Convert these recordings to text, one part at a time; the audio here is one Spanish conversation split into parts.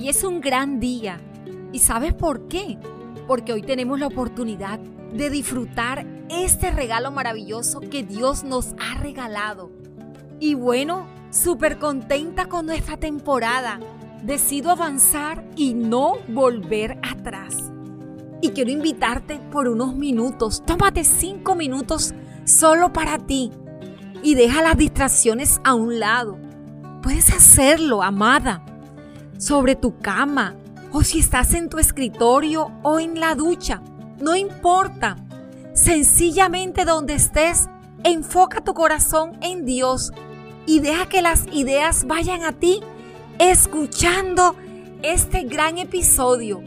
Hoy es un gran día. ¿Y sabes por qué? Porque hoy tenemos la oportunidad de disfrutar este regalo maravilloso que Dios nos ha regalado. Y bueno, súper contenta con nuestra temporada. Decido avanzar y no volver atrás. Y quiero invitarte por unos minutos. Tómate cinco minutos solo para ti. Y deja las distracciones a un lado. Puedes hacerlo, amada. Sobre tu cama. O si estás en tu escritorio o en la ducha. No importa. Sencillamente donde estés, enfoca tu corazón en Dios y deja que las ideas vayan a ti escuchando este gran episodio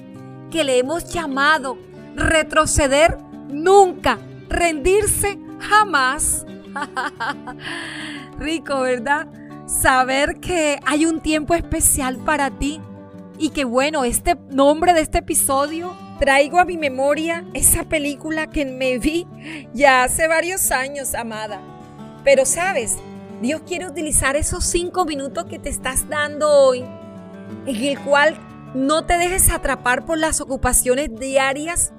que le hemos llamado retroceder nunca, rendirse jamás. Rico, ¿verdad? Saber que hay un tiempo especial para ti y que bueno, este nombre de este episodio traigo a mi memoria esa película que me vi ya hace varios años, amada. Pero sabes, Dios quiere utilizar esos cinco minutos que te estás dando hoy, en el cual no te dejes atrapar por las ocupaciones diarias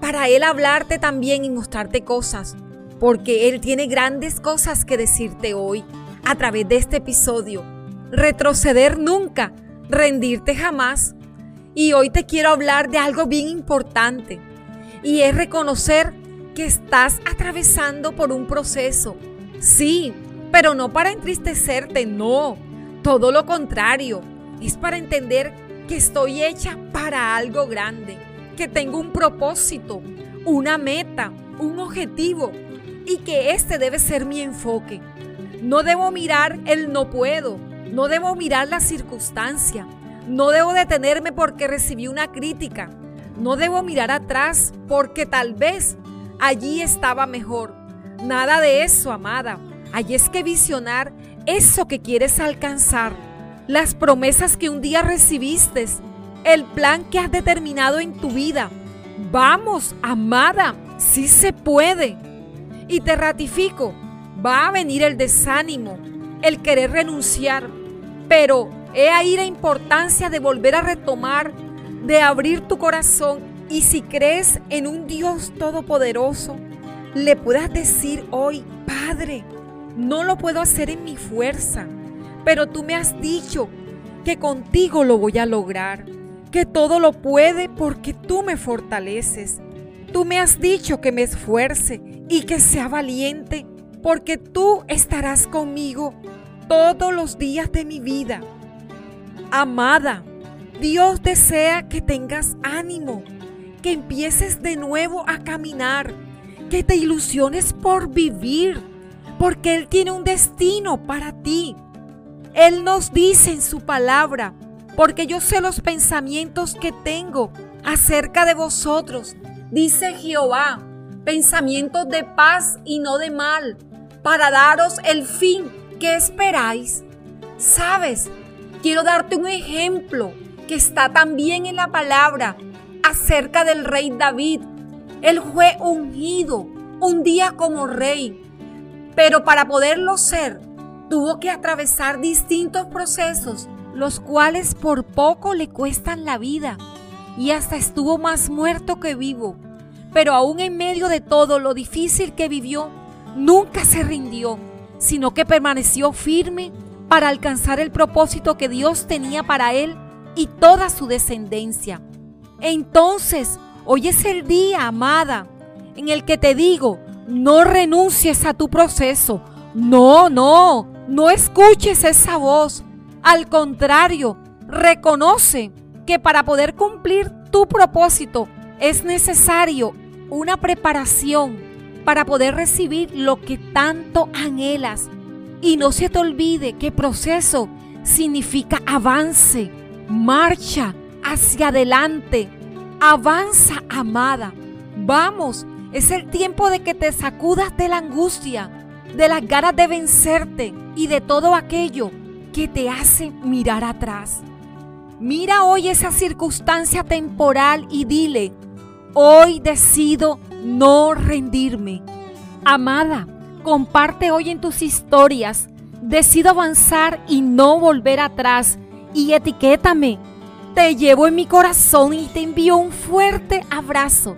para Él hablarte también y mostrarte cosas, porque Él tiene grandes cosas que decirte hoy a través de este episodio. Retroceder nunca, rendirte jamás. Y hoy te quiero hablar de algo bien importante y es reconocer que estás atravesando por un proceso. Sí, pero no para entristecerte, no. Todo lo contrario, es para entender que estoy hecha para algo grande, que tengo un propósito, una meta, un objetivo y que este debe ser mi enfoque. No debo mirar el no puedo, no debo mirar la circunstancia, no debo detenerme porque recibí una crítica, no debo mirar atrás porque tal vez allí estaba mejor. Nada de eso, amada. Allí es que visionar eso que quieres alcanzar, las promesas que un día recibiste, el plan que has determinado en tu vida. Vamos, amada, sí se puede. Y te ratifico, va a venir el desánimo, el querer renunciar, pero he ahí la importancia de volver a retomar, de abrir tu corazón. Y si crees en un Dios todopoderoso, le puedas decir hoy, Padre, no lo puedo hacer en mi fuerza, pero tú me has dicho que contigo lo voy a lograr, que todo lo puede porque tú me fortaleces. Tú me has dicho que me esfuerce y que sea valiente porque tú estarás conmigo todos los días de mi vida. Amada, Dios desea que tengas ánimo, que empieces de nuevo a caminar, que te ilusiones por vivir porque Él tiene un destino para ti. Él nos dice en su palabra, porque yo sé los pensamientos que tengo acerca de vosotros, dice Jehová, pensamientos de paz y no de mal, para daros el fin que esperáis. Sabes, quiero darte un ejemplo que está también en la palabra acerca del rey David. Él fue ungido un día como rey pero para poderlo ser, tuvo que atravesar distintos procesos, los cuales por poco le cuestan la vida, y hasta estuvo más muerto que vivo. Pero aún en medio de todo lo difícil que vivió, nunca se rindió, sino que permaneció firme para alcanzar el propósito que Dios tenía para él y toda su descendencia. Entonces, hoy es el día, amada, en el que te digo, no renuncies a tu proceso. No, no, no escuches esa voz. Al contrario, reconoce que para poder cumplir tu propósito es necesario una preparación para poder recibir lo que tanto anhelas. Y no se te olvide que proceso significa avance, marcha hacia adelante. Avanza, amada. Vamos, es el tiempo de que te sacudas de la angustia, de las ganas de vencerte y de todo aquello que te hace mirar atrás. Mira hoy esa circunstancia temporal y dile, hoy decido no rendirme. Amada, comparte hoy en tus historias, decido avanzar y no volver atrás y etiquétame te llevo en mi corazón y te envío un fuerte abrazo.